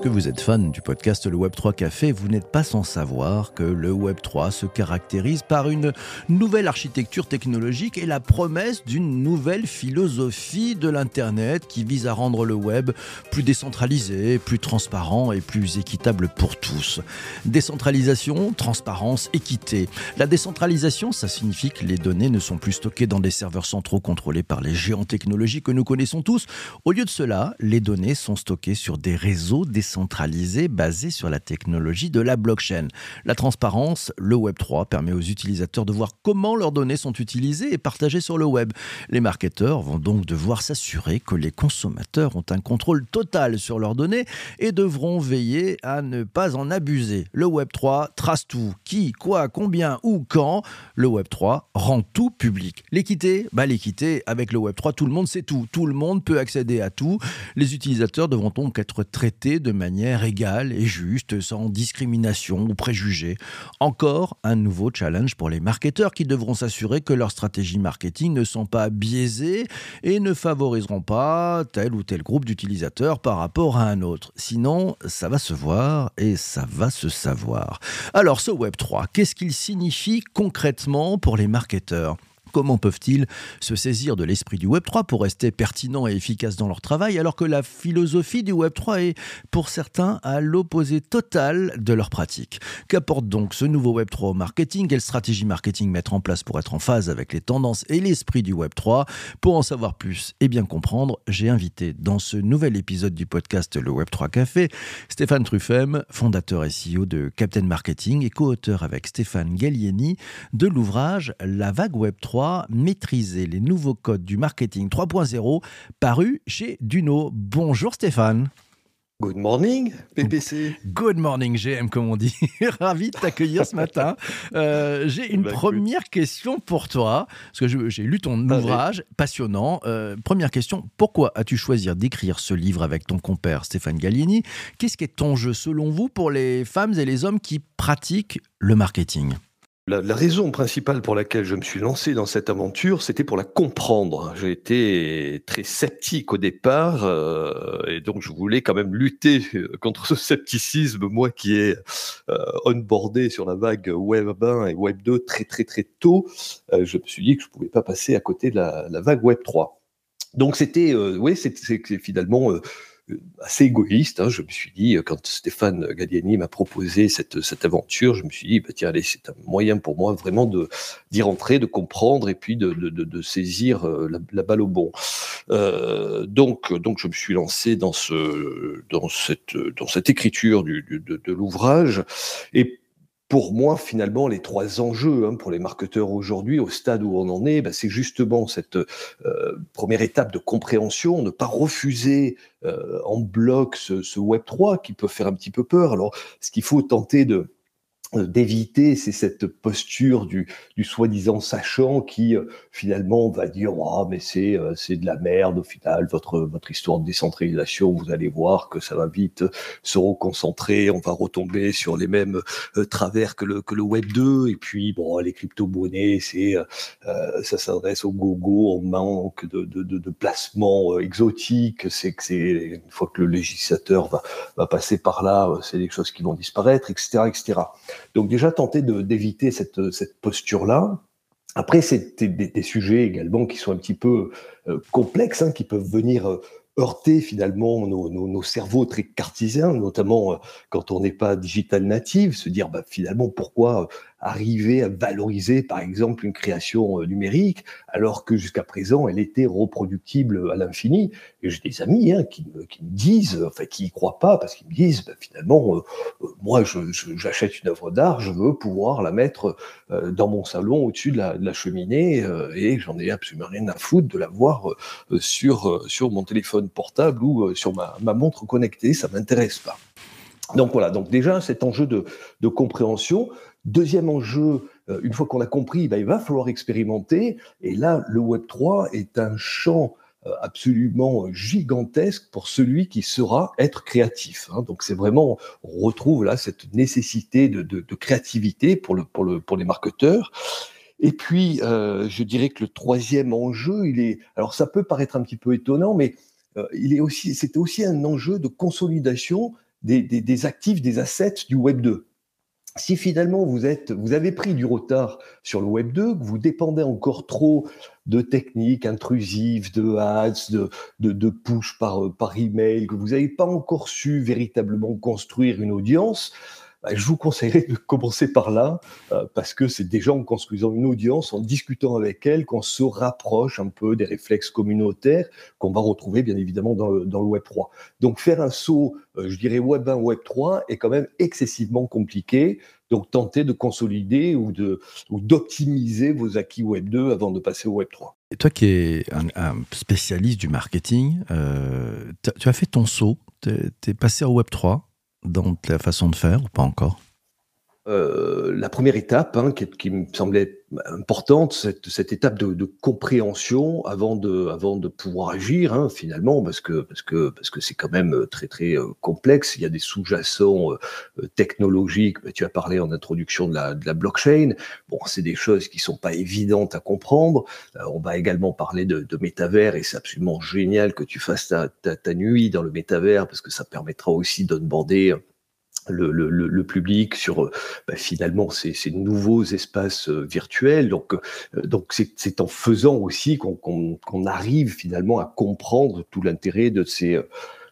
Puisque vous êtes fan du podcast Le Web 3 Café, vous n'êtes pas sans savoir que le Web 3 se caractérise par une nouvelle architecture technologique et la promesse d'une nouvelle philosophie de l'Internet qui vise à rendre le web plus décentralisé, plus transparent et plus équitable pour tous. Décentralisation, transparence, équité. La décentralisation, ça signifie que les données ne sont plus stockées dans des serveurs centraux contrôlés par les géants technologiques que nous connaissons tous. Au lieu de cela, les données sont stockées sur des réseaux décentralisé basé sur la technologie de la blockchain. La transparence, le Web3 permet aux utilisateurs de voir comment leurs données sont utilisées et partagées sur le web. Les marketeurs vont donc devoir s'assurer que les consommateurs ont un contrôle total sur leurs données et devront veiller à ne pas en abuser. Le Web3 trace tout, qui, quoi, combien, où, quand? Le Web3 rend tout public. L'équité, bah l'équité, avec le Web3, tout le monde sait tout. Tout le monde peut accéder à tout. Les utilisateurs devront donc être traités de manière égale et juste, sans discrimination ou préjugés. Encore un nouveau challenge pour les marketeurs qui devront s'assurer que leurs stratégies marketing ne sont pas biaisées et ne favoriseront pas tel ou tel groupe d'utilisateurs par rapport à un autre. Sinon, ça va se voir et ça va se savoir. Alors ce Web 3, qu'est-ce qu'il signifie concrètement pour les marketeurs? Comment peuvent-ils se saisir de l'esprit du Web3 pour rester pertinents et efficaces dans leur travail alors que la philosophie du Web3 est pour certains à l'opposé total de leur pratique? Qu'apporte donc ce nouveau Web3 au marketing? Quelle stratégie marketing mettre en place pour être en phase avec les tendances et l'esprit du Web3 Pour en savoir plus et bien comprendre, j'ai invité dans ce nouvel épisode du podcast Le Web3 Café Stéphane Truffem, fondateur et CEO de Captain Marketing et co-auteur avec Stéphane Gallieni de l'ouvrage La vague Web3 maîtriser les nouveaux codes du marketing 3.0 paru chez Duno. Bonjour Stéphane. Good morning, PPC. Good morning, GM, comme on dit. Ravi de t'accueillir ce matin. Euh, j'ai une bah, première question pour toi, parce que j'ai lu ton ouvrage, passionnant. Euh, première question, pourquoi as-tu choisi d'écrire ce livre avec ton compère Stéphane Gallieni? Qu'est-ce qui est ton jeu, selon vous, pour les femmes et les hommes qui pratiquent le marketing? La, raison principale pour laquelle je me suis lancé dans cette aventure, c'était pour la comprendre. J'ai été très sceptique au départ, euh, et donc je voulais quand même lutter euh, contre ce scepticisme, moi qui ai euh, onboardé sur la vague Web 1 et Web 2 très très très tôt. je me suis dit que je ne pouvais pas passer à côté de la, la vague Web 3. Donc c'était, oui, c'est finalement assez égoïste. Hein. Je me suis dit, euh, quand Stéphane Galliani m'a proposé cette, cette aventure, je me suis dit, bah, tiens, allez, c'est un moyen pour moi vraiment de d'y rentrer, de comprendre et puis de, de, de, saisir euh, la, balle au bon. Euh, donc, donc, je me suis lancé dans ce dans cette dans cette écriture du, de, de l'ouvrage et pour moi, finalement, les trois enjeux hein, pour les marketeurs aujourd'hui, au stade où on en est, bah, c'est justement cette euh, première étape de compréhension, ne pas refuser euh, en bloc ce, Web 3 qui peut faire un petit peu peur. Alors, ce qu'il faut tenter de d'éviter, c'est cette posture du, du soi-disant sachant qui euh, finalement va dire oh, mais c'est euh, c'est de la merde au final votre votre histoire de décentralisation vous allez voir que ça va vite se reconcentrer on va retomber sur les mêmes travers que le que le web 2 et puis bon les crypto-monnaies c'est ça s'adresse au gogo on manque de de, de, de placements exotiques. C'est que c'est une fois que le législateur va va passer par là c'est des choses qui vont disparaître etc etc donc déjà tenter d'éviter cette, cette posture-là. Après, c'est des, sujets également qui sont un petit peu euh, complexes, hein, qui peuvent venir euh, heurter finalement nos, nos, nos, cerveaux très cartésiens, notamment euh, quand on n'est pas digital native, se dire bah, finalement pourquoi arriver à valoriser, par exemple, une création euh, numérique, alors que jusqu'à présent, elle était reproductible à l'infini. Et j'ai des amis hein, qui, me, qui, me, disent, enfin, qui y croient pas, parce qu'ils me disent, ben, finalement, euh, euh, moi, j'achète je, une œuvre d'art, je veux pouvoir la mettre euh, dans mon salon, au-dessus de la, de la cheminée, euh, et j'en ai absolument rien à foutre de la voir sur, sur mon téléphone portable ou sur ma, ma montre connectée, ça m'intéresse pas. Donc voilà, donc déjà cet enjeu de, de compréhension. Deuxième enjeu, euh, une fois qu'on a compris, ben, il va falloir expérimenter. Et là, le Web 3 est un champ euh, absolument gigantesque pour celui qui saura être créatif. Hein. Donc c'est vraiment, on retrouve là cette nécessité de, créativité pour, le, pour, le, pour les marketeurs. Et puis, euh, je dirais que le troisième enjeu, il est, alors ça peut paraître un petit peu étonnant, mais il est aussi, c'était aussi un enjeu de consolidation des, des actifs, des assets du Web 2 si finalement vous, êtes, vous avez pris du retard sur le Web 2, que vous dépendez encore trop de techniques intrusives, de ads, de, push par, par email, que vous n'avez pas encore su véritablement construire une audience, bah, je vous conseillerais de commencer par là, euh, parce que c'est déjà en construisant une audience, en discutant avec elle, qu'on se rapproche un peu des réflexes communautaires qu'on va retrouver bien évidemment dans le, Web 3. Donc faire un saut, euh, je dirais Web 1, Web 3, est quand même excessivement compliqué. Donc tenter de consolider ou de d'optimiser vos acquis Web 2 avant de passer au Web 3. Et toi qui es un, spécialiste du marketing, euh, tu as fait ton saut, tu es, passé au Web 3 dans la façon de faire ou pas encore? Euh, la première étape, hein, qui, me semblait importante, cette, étape de, compréhension avant de, pouvoir agir, hein, finalement, parce que c'est quand même très très euh, complexe. Il y a des sous-jacents euh, technologiques. Tu as parlé en introduction de la, blockchain. Bon, c'est des choses qui sont pas évidentes à comprendre. on va également parler de, métavers et c'est absolument génial que tu fasses ta, nuit dans le métavers parce que ça permettra aussi de le, public sur euh, bah, finalement ces, ces, nouveaux espaces euh, virtuels. Donc, euh, donc c'est en faisant aussi qu'on arrive finalement à comprendre tout l'intérêt de ces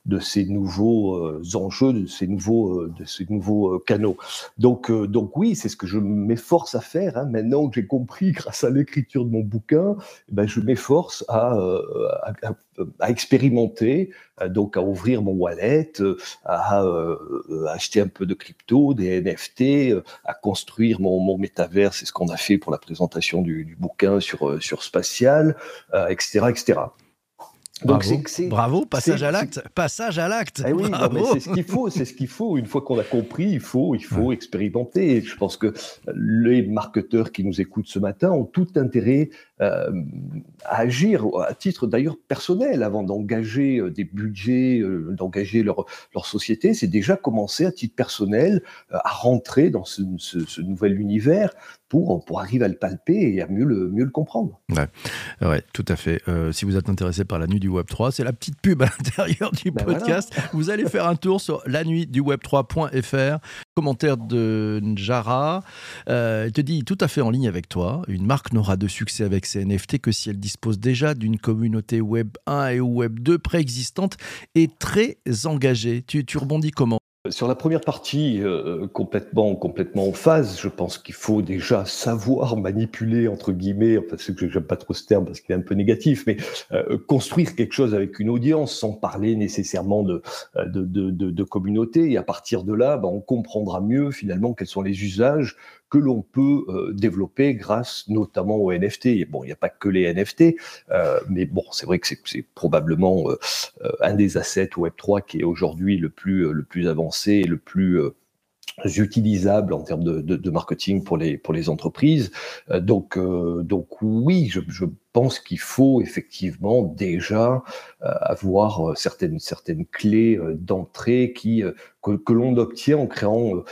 de ces nouveaux euh, enjeux, de ces nouveaux, euh, de ces nouveaux euh, canaux. Donc, donc oui, c'est ce que je m'efforce à faire. Hein. Maintenant que j'ai compris grâce à l'écriture de mon bouquin, eh ben, je m'efforce à, à, à, expérimenter, donc à ouvrir mon wallet, à, acheter un peu de crypto, des NFT, à construire mon, mon métavers. C'est ce qu'on a fait pour la présentation du, du bouquin sur, sur spatial, etc., etc. Donc Bravo, passage à l'acte, passage à l'acte. Eh oui, c'est ce qu'il faut, c'est ce qu'il faut. Une fois qu'on a compris, il faut, il faut expérimenter. Et je pense que les marketeurs qui nous écoutent ce matin ont tout intérêt euh, à agir à titre d'ailleurs personnel avant d'engager euh, des budgets, euh, d'engager leur, leur société. C'est déjà commencer à titre personnel à rentrer dans ce, ce, ce nouvel univers pour, pour arriver à le palper et à mieux le, mieux le comprendre. Ouais, ouais tout à fait. Si vous êtes intéressé par la nuit du Web 3, c'est la petite pub à l'intérieur du ben podcast. Vous allez faire un tour sur la nuit du Web3.fr. Commentaire de Njara. Euh, elle te dit tout à fait en ligne avec toi. Une marque n'aura de succès avec ses NFT que si elle dispose déjà d'une communauté Web 1 et Web 2 préexistante et très engagée. Tu, tu rebondis comment? Sur la première partie, euh, complètement, complètement en phase, je pense qu'il faut déjà savoir manipuler, entre guillemets, enfin, c'est que j'aime pas trop ce terme parce qu'il est un peu négatif, mais euh, construire quelque chose avec une audience sans parler nécessairement de, de, de, de communauté. Et à partir de là, ben, on comprendra mieux finalement quels sont les usages que l'on peut euh, développer grâce notamment aux NFT. bon, il n'y a pas que les NFT, euh, mais bon, c'est vrai que c'est probablement euh, un des assets Web3 qui est aujourd'hui le plus, le plus avancé et le plus utilisable en termes de, de, de, marketing pour les pour les entreprises. donc donc oui, je, je pense qu'il faut effectivement déjà euh, avoir euh, certaines, certaines clés euh, d'entrée qui que, que l'on obtient en créant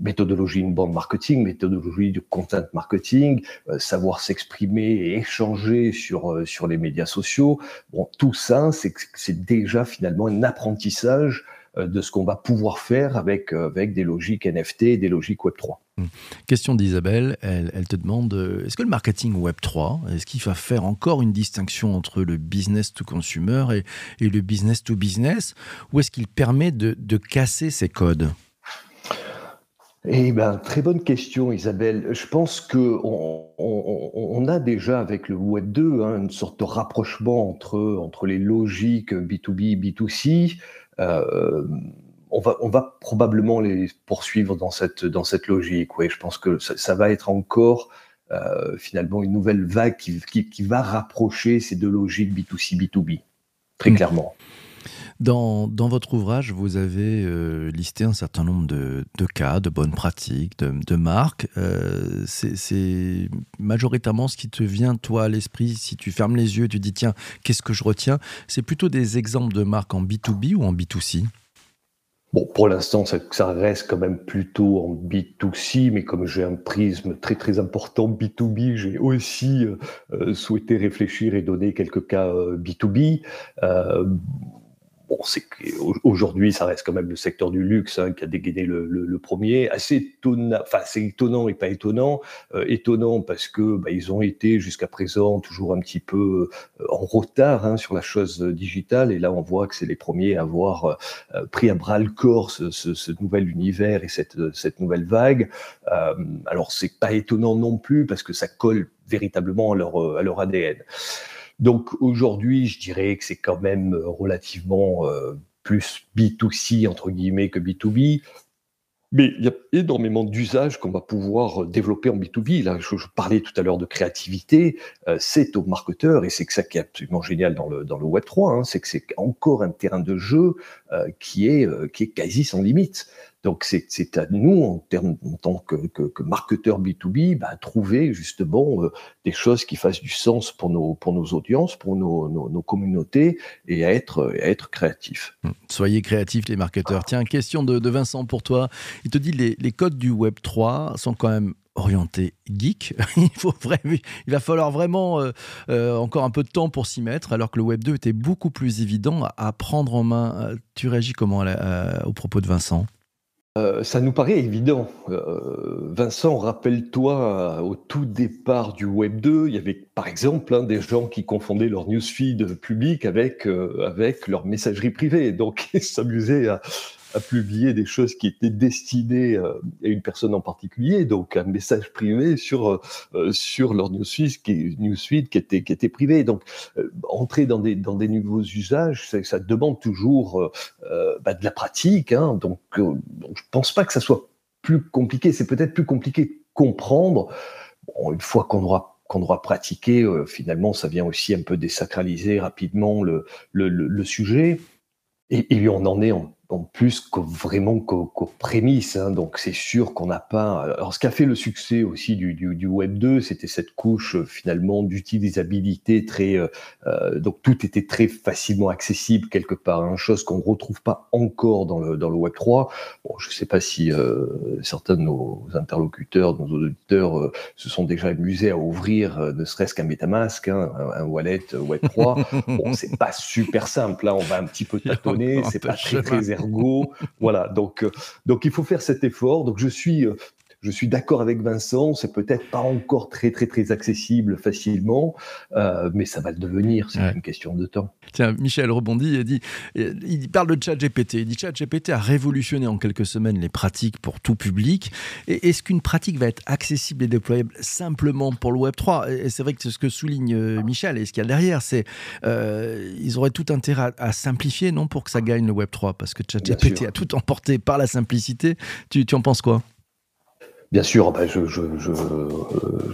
méthodologie inbound marketing, méthodologie de content marketing, savoir s'exprimer et échanger sur sur les médias sociaux. Bon, tout ça, c'est déjà finalement un apprentissage de ce qu'on va pouvoir faire avec avec des logiques NFT et des logiques Web 3. Hmm. Question d'Isabelle, elle, te demande euh, est-ce que le marketing Web 3, est-ce qu'il va faire encore une distinction entre le business to consumer et, et le business to business, ou est-ce qu'il permet de, de, casser ces codes? Eh ben, très bonne question, Isabelle. Je pense que on, on, on a déjà avec le Web 2 hein, une sorte de rapprochement entre, entre les logiques B2B, B2C. Euh, on va, on va probablement les poursuivre dans cette, dans cette logique. Oui, je pense que ça, ça va être encore euh, finalement une nouvelle vague qui, qui, qui, va rapprocher ces deux logiques B2C, B2B, très mmh. clairement. Dans, votre ouvrage, vous avez euh, listé un certain nombre de, cas, de bonnes pratiques, de, marques. Euh, C'est majoritairement ce qui te vient, toi, à l'esprit, si tu fermes les yeux, tu dis, tiens, qu'est-ce que je retiens? C'est plutôt des exemples de marques en B2B ou en B2C Bon, pour l'instant, ça, reste quand même plutôt en B2C, mais comme j'ai un prisme très très important B2B, j'ai aussi euh, souhaité réfléchir et donner quelques cas euh, B2B. Euh, bon, c'est ça reste quand même le secteur du luxe hein, qui a dégainé le, premier. Assez étonnant, enfin, c'est étonnant et pas étonnant. Euh, étonnant parce que bah, ils ont été jusqu'à présent toujours un petit peu euh, en retard hein, sur la chose digitale. Et là, on voit que c'est les premiers à avoir euh, pris à bras le corps ce, ce, nouvel univers et cette, cette nouvelle vague. alors, c'est pas étonnant non plus parce que ça colle véritablement à leur, à leur ADN. Donc aujourd'hui, je dirais que c'est quand même euh, relativement euh, plus B2C entre guillemets que B2B. Mais il y a énormément d'usages qu'on va pouvoir euh, développer en B2B. Là, je, parlais tout à l'heure de créativité. c'est aux marketeurs, et c'est que ça qui est absolument génial dans le, dans le Web3, hein, c'est que c'est encore un terrain de jeu qui est quasi sans limite. Donc c'est à nous, en, termes, en tant que, que, marketeur B2B, bah, trouver justement euh, des choses qui fassent du sens pour nos, pour nos audiences, pour nos, nos, communautés, et à être, être créatifs. Hum, soyez créatifs les marketeurs. Tiens, question de, Vincent pour toi. Il te dit les, les codes du Web 3 sont quand même orientés geek. il va falloir vraiment euh, euh, encore un peu de temps pour s'y mettre, alors que le Web 2 était beaucoup plus évident à, prendre en main. Tu réagis comment au propos de Vincent? Euh, ça nous paraît évident. Euh, Vincent, rappelle-toi, au tout départ du Web 2, il y avait par exemple hein, des gens qui confondaient leur newsfeed public avec, euh, avec leur messagerie privée. Donc, ils s'amusaient à, à publier des choses qui étaient destinées euh, à une personne en particulier, donc un message privé sur euh, euh, sur leur newsfeed qui, qui était qui était privé. Donc entrer dans des dans des nouveaux usages, ça, demande toujours bah, de la pratique. Hein, donc, je pense pas que ça soit plus compliqué. C'est peut-être plus compliqué de comprendre. Une fois qu'on aura qu'on aura pratiqué, finalement, ça vient aussi un peu désacraliser rapidement le, le sujet. Et, et, on en est en en plus qu'au, vraiment qu'aux, prémices. Hein. donc c'est sûr qu'on n'a pas. Alors ce qui a fait le succès aussi du, du, du Web 2, c'était cette couche euh, finalement d'utilisabilité très. Euh, euh, donc tout était très facilement accessible quelque part, hein, chose qu'on ne retrouve pas encore dans le, dans le Web 3. Bon, je ne sais pas si euh, certains de nos interlocuteurs, de nos auditeurs se sont déjà amusés à ouvrir ne serait-ce qu'un MetaMask, hein, un, wallet Web 3. bon, c'est pas super simple. Là, on va un petit peu tâtonner. C'est pas très très voilà, donc, euh, donc il faut faire cet effort. Donc je suis euh, je suis d'accord avec Vincent, c'est peut-être pas encore très très très accessible facilement, euh, mais ça va le devenir, c'est une question de temps. Tiens, Michel rebondit et dit, il parle de ChatGPT. Il dit ChatGPT a révolutionné en quelques semaines les pratiques pour tout public. Et est-ce qu'une pratique va être accessible et déployable simplement pour le Web 3 Et c'est vrai que c'est ce que souligne euh, Michel. Et ce qu'il y a derrière, c'est euh, ils auraient tout intérêt à, simplifier, non, pour que ça gagne le Web 3, parce que ChatGPT a tout emporté par la simplicité. Tu, tu en penses quoi? Bien sûr, ben je, je,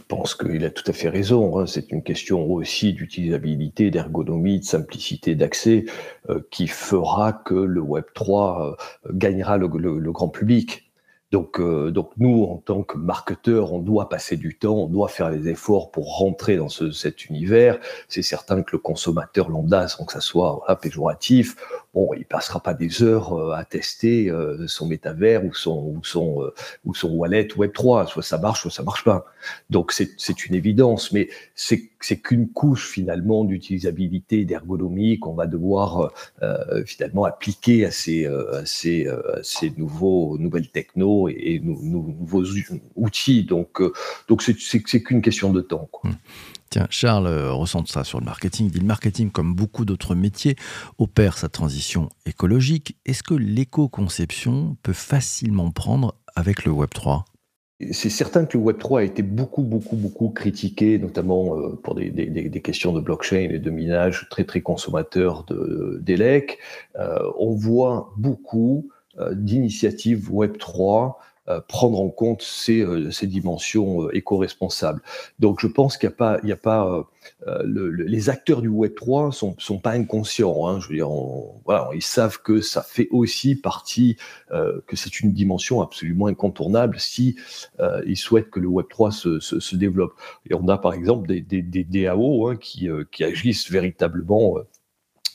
pense qu'il a tout à fait raison. Hein. C'est une question aussi d'utilisabilité, d'ergonomie, de simplicité d'accès euh, qui fera que le Web 3 euh, gagnera le, grand public. Donc, euh, donc nous, en tant que marketeurs, on doit passer du temps, on doit faire les efforts pour rentrer dans ce, cet univers. C'est certain que le consommateur lambda, sans que ça soit péjoratif, bon, il passera pas des heures euh, à tester euh, son métavers ou son ou son euh, ou son wallet Web 3, soit ça marche, soit ça marche pas. Donc c'est une évidence, mais c'est c'est qu'une couche finalement d'utilisabilité, d'ergonomie qu'on va devoir finalement appliquer à ces à ces, ces nouveaux nouvelles techno et, et nouveaux outils. Donc donc c'est c'est qu'une question de temps. Quoi. Mmh. Charles euh, ressent ça sur le marketing. Le marketing, comme beaucoup d'autres métiers, opère sa transition écologique. Est-ce que l'éco-conception peut facilement prendre avec le Web 3 c'est certain que le Web3 a été beaucoup, beaucoup, beaucoup critiqué, notamment euh, pour des, questions de blockchain et de minage très, très consommateurs d'ELEC. Euh, on voit beaucoup d'initiatives Web3 euh, prendre en compte ces, euh, ces dimensions euh, éco-responsables. Donc je pense qu'il n'y a pas, il y a pas le, les acteurs du Web 3 sont, sont pas inconscients. Hein, je veux dire, voilà, ils savent que ça fait aussi partie, que c'est une dimension absolument incontournable si souhaitent que le Web 3 se, se, se, développe. Et on a par exemple des, des, des DAO hein, qui, qui agissent véritablement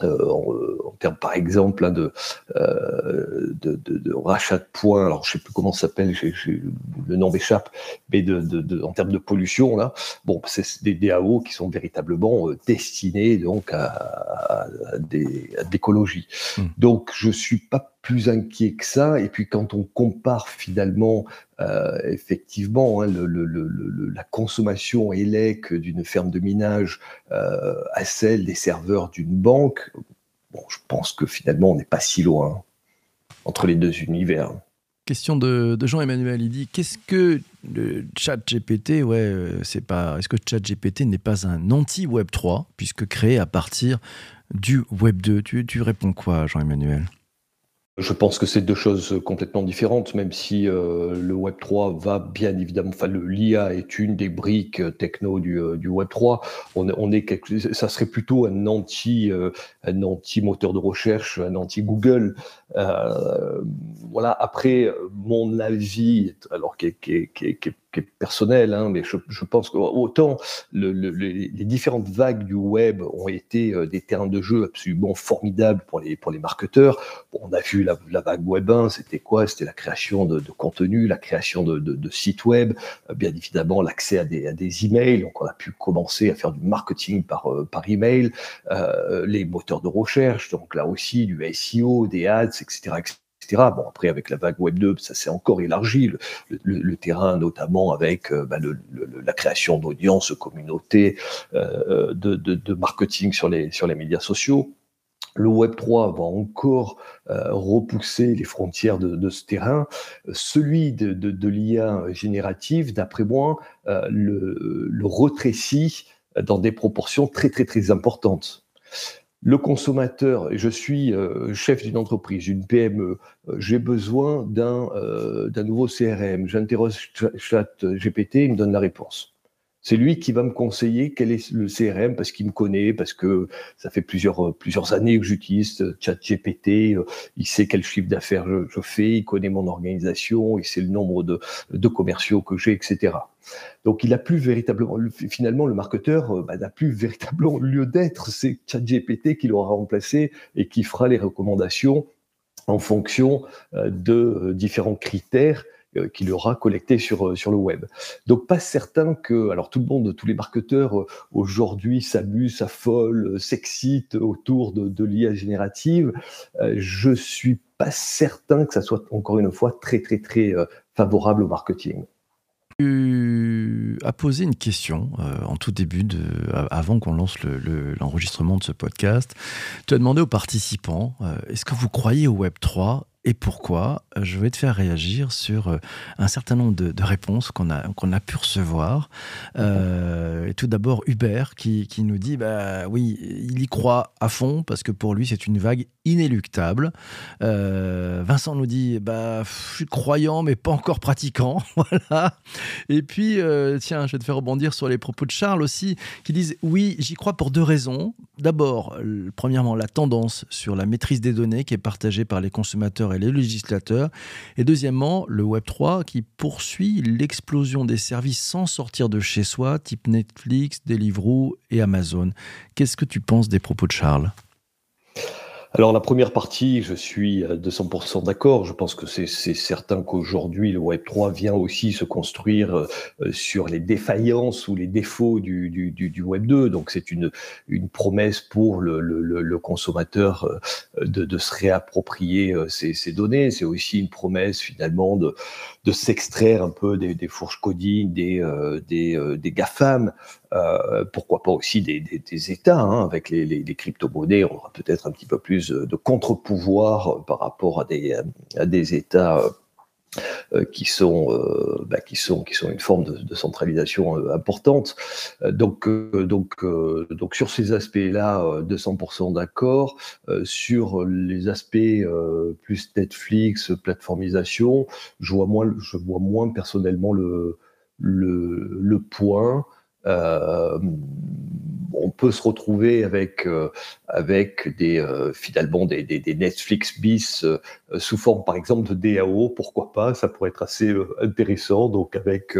euh, en, termes par exemple hein, de, de, rachat de points, alors je sais plus comment ça s'appelle, le nom m'échappe, mais de, en termes de pollution là, bon c'est des DAO qui sont véritablement destinés donc à, des, à l'écologie. Mmh. Donc je suis pas plus inquiet que ça. Et puis quand on compare finalement, euh, effectivement, hein, la consommation élec d'une ferme de minage euh, à celle des serveurs d'une banque, bon, je pense que finalement on n'est pas si loin entre les deux univers. Question de, Jean-Emmanuel, il dit qu'est-ce que le chat GPT ouais, euh, c'est pas, Est-ce que chat GPT n'est pas un anti-Web 3, puisque créé à partir du Web 2 tu, tu réponds quoi, Jean-Emmanuel? Je pense que c'est deux choses complètement différentes, même si euh, le Web 3 va bien évidemment, enfin l'IA est une des briques techno du, euh, du Web 3. On, on est ça serait plutôt un anti, euh, un anti moteur de recherche, un anti Google. voilà. Après, mon avis, alors qui est, qui est qui est personnel, hein, mais je, je, pense qu'autant le, le, les différentes vagues du web ont été euh, des terrains de jeu absolument formidables pour les, pour les marketeurs. Bon, on a vu la, la, vague web 1, c'était quoi? C'était la création de, de, contenu, la création de, de, de sites web, euh, bien évidemment l'accès à des, à des emails. Donc on a pu commencer à faire du marketing par, euh, par email, euh, les moteurs de recherche, donc là aussi du SEO, des ads, etc. etc. Bon, après, avec la vague Web 2, ça s'est encore élargi, le, terrain, notamment avec euh, bah, la création d'audiences, communautés, euh, de, marketing sur les, sur les médias sociaux. Le Web 3 va encore euh, repousser les frontières de, ce terrain. Celui de, l'IA générative, d'après moi, le, le rétrécit dans des proportions très très très importantes le consommateur, je suis euh, chef d'une entreprise, d'une PME, euh, j'ai besoin d'un euh, nouveau CRM, j'interroge chat GPT, il me donne la réponse. C'est lui qui va me conseiller quel est le CRM parce qu'il me connaît, parce que ça fait plusieurs, plusieurs années que j'utilise ChatGPT. Il sait quel chiffre d'affaires je, fais, il connaît mon organisation, il sait le nombre de, de commerciaux que j'ai, etc. Donc, il a plus véritablement, finalement, le marketeur bah, n'a plus véritablement lieu d'être. C'est ChatGPT qui l'aura remplacé et qui fera les recommandations en fonction de différents critères euh, qu'il aura collecté sur, euh, sur le web. Donc pas certain que, alors tout le monde, tous les marketeurs euh, aujourd'hui s'amusent, s'affolent, s'excitent autour de, de l'IA générative. je suis pas certain que ça soit encore une fois très très très favorable au marketing. As posé une question en tout début, de, avant qu'on lance l'enregistrement de ce podcast. Tu as demandé aux participants, est-ce que vous croyez au Web 3 et pourquoi euh, Je vais te faire réagir sur euh, un certain nombre de, réponses qu'on a, qu'on a pu recevoir. Euh, tout d'abord, Hubert qui, qui, nous dit bah oui, il y croit à fond parce que pour lui, c'est une vague inéluctable. Vincent nous dit bah, je suis croyant, mais pas encore pratiquant. voilà. Et puis, tiens, je vais te faire rebondir sur les propos de Charles aussi, qui disent oui, j'y crois pour deux raisons. D'abord, premièrement, la tendance sur la maîtrise des données qui est partagée par les consommateurs et les législateurs. Et deuxièmement, le Web 3 qui poursuit l'explosion des services sans sortir de chez soi, type Netflix, Deliveroo et Amazon. Qu'est-ce que tu penses des propos de Charles? Alors la première partie, je suis à 200% d'accord. Je pense que c'est certain qu'aujourd'hui, le Web 3 vient aussi se construire euh, sur les défaillances ou les défauts du, Web 2. Donc c'est une, promesse pour le, consommateur euh, de, se réapproprier euh, ces, données. C'est aussi une promesse finalement de, s'extraire un peu des, fourches coding, des, des, des GAFAM, euh, pourquoi pas aussi des, États, hein, avec les, les, crypto-monnaies, on aura peut-être un petit peu plus de contre-pouvoir par rapport à des, États euh, qui sont euh, bah, qui sont qui sont une forme de, de centralisation euh, importante. Donc donc donc sur ces aspects-là, 200% d'accord. sur les aspects plus Netflix, plateformisation, je vois moins je vois moins personnellement le le, le point. On peut se retrouver avec avec des finalement des, des, Netflix bis sous forme par exemple de DAO, pourquoi pas Ça pourrait être assez intéressant. Donc avec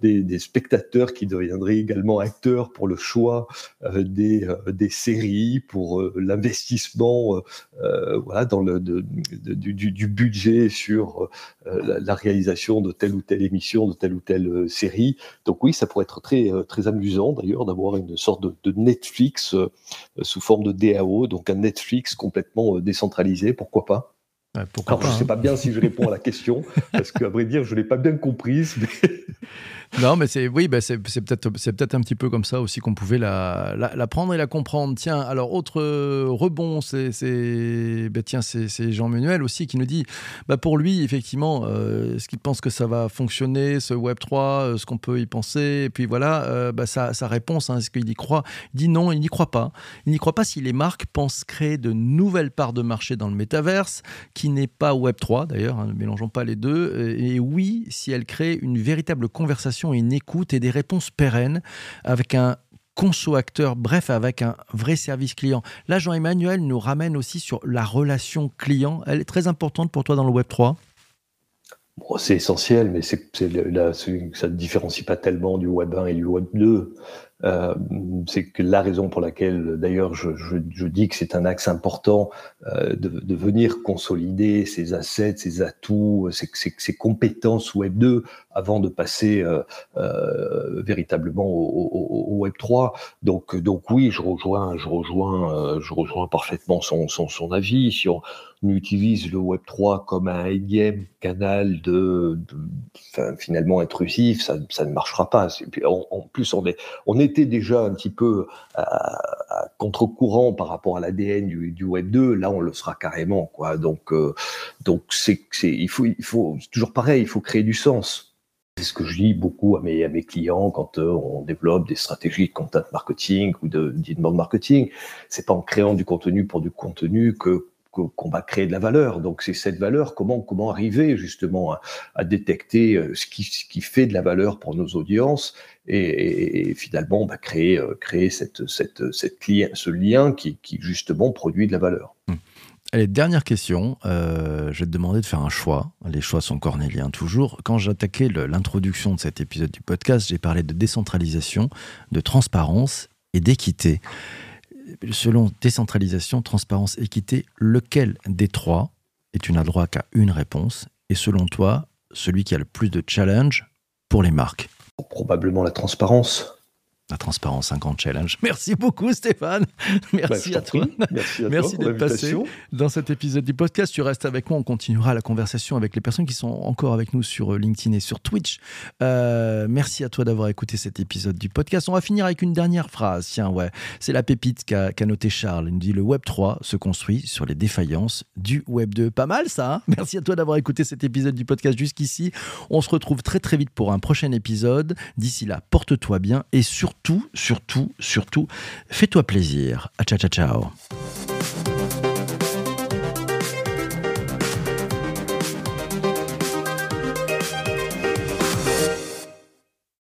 des, des, spectateurs qui deviendraient également acteurs pour le choix des, des séries, pour l'investissement, voilà, dans le du, du, budget sur la, réalisation de telle ou telle émission, de telle ou telle série. Donc oui, ça pourrait être très très amusant d'ailleurs d'avoir une sorte de Netflix sous forme de DAO, donc un Netflix complètement décentralisé, pourquoi pas pourquoi je ne sais hein. pas bien si je réponds à la question, parce qu'à vrai dire, je ne l'ai pas bien comprise. non, mais c'est oui, bah c'est peut-être c'est peut-être un petit peu comme ça aussi qu'on pouvait la, prendre et la comprendre. Tiens, alors autre euh, rebond, c'est bah, tiens c'est Jean Manuel aussi qui nous dit bah pour lui effectivement euh, ce qu'il pense que ça va fonctionner ce Web 3, euh, ce qu'on peut y penser? Et puis voilà bah, sa, réponse, hein, est-ce qu'il y croit? Il dit non, il n'y croit pas. Il n'y croit pas si les marques pensent créer de nouvelles parts de marché dans le métaverse qui n'est pas Web 3 d'ailleurs, hein, ne mélangeons pas les deux. Et oui, si elle crée une véritable conversation une écoute et des réponses pérennes avec un conso-acteur, bref, avec un vrai service client. Là, Jean-Emmanuel nous ramène aussi sur la relation client. Elle est très importante pour toi dans le Web 3 c'est essentiel, mais ça ne différencie pas tellement du Web 1 et du Web 2. Euh, c'est la raison pour laquelle, d'ailleurs, je, je, je, dis que c'est un axe important euh, de, de, venir consolider ses assets, ses atouts, ses, ses, ses, compétences Web 2 avant de passer euh, euh véritablement au, au, au, Web 3. Donc, donc oui, je rejoins, je rejoins, euh, je rejoins parfaitement son, son, son avis. Utilise le Web 3 comme un énième canal de, de finalement intrusif, ça, ça, ne marchera pas. En, en, plus, on est, on était déjà un petit peu à, contre-courant par rapport à l'ADN du, Web 2, là on le sera carrément quoi. Donc euh, donc c'est il faut il faut toujours pareil, il faut créer du sens. C'est ce que je dis beaucoup à mes, à mes clients quand euh, on développe des stratégies de content marketing ou de d'inbound marketing. C'est pas en créant du contenu pour du contenu que qu'on va créer de la valeur. Donc c'est cette valeur, comment comment arriver justement à, détecter euh, ce qui, ce qui fait de la valeur pour nos audiences et, finalement bah, créer euh, créer cette, cette, cette ce lien qui, qui justement produit de la valeur. Mmh. Allez, dernière question. Euh, je vais te demander de faire un choix. Les choix sont cornéliens toujours. Quand j'attaquais l'introduction de cet épisode du podcast, j'ai parlé de décentralisation, de transparence et d'équité selon décentralisation, transparence, équité, lequel des trois, et tu n'as droit qu'à une réponse, et selon toi, celui qui a le plus de challenge pour les marques? Probablement la transparence. La transparence, un grand challenge. Merci beaucoup Stéphane. Merci bah, à toi. Merci, à Merci d'être passé dans cet épisode du podcast. Tu restes avec moi. On continuera la conversation avec les personnes qui sont encore avec nous sur euh, LinkedIn et sur Twitch. Euh, merci à toi d'avoir écouté cet épisode du podcast. On va finir avec une dernière phrase. Tiens, ouais, c'est la pépite qu'a noté Charles. Il nous dit le Web 3 se construit sur les défaillances du Web 2. Pas mal ça. Hein? Merci à toi d'avoir écouté cet épisode du podcast jusqu'ici. On se retrouve très très vite pour un prochain épisode. D'ici là, porte-toi bien et surtout surtout, surtout, surtout, fais-toi plaisir. Ciao, ciao, ciao.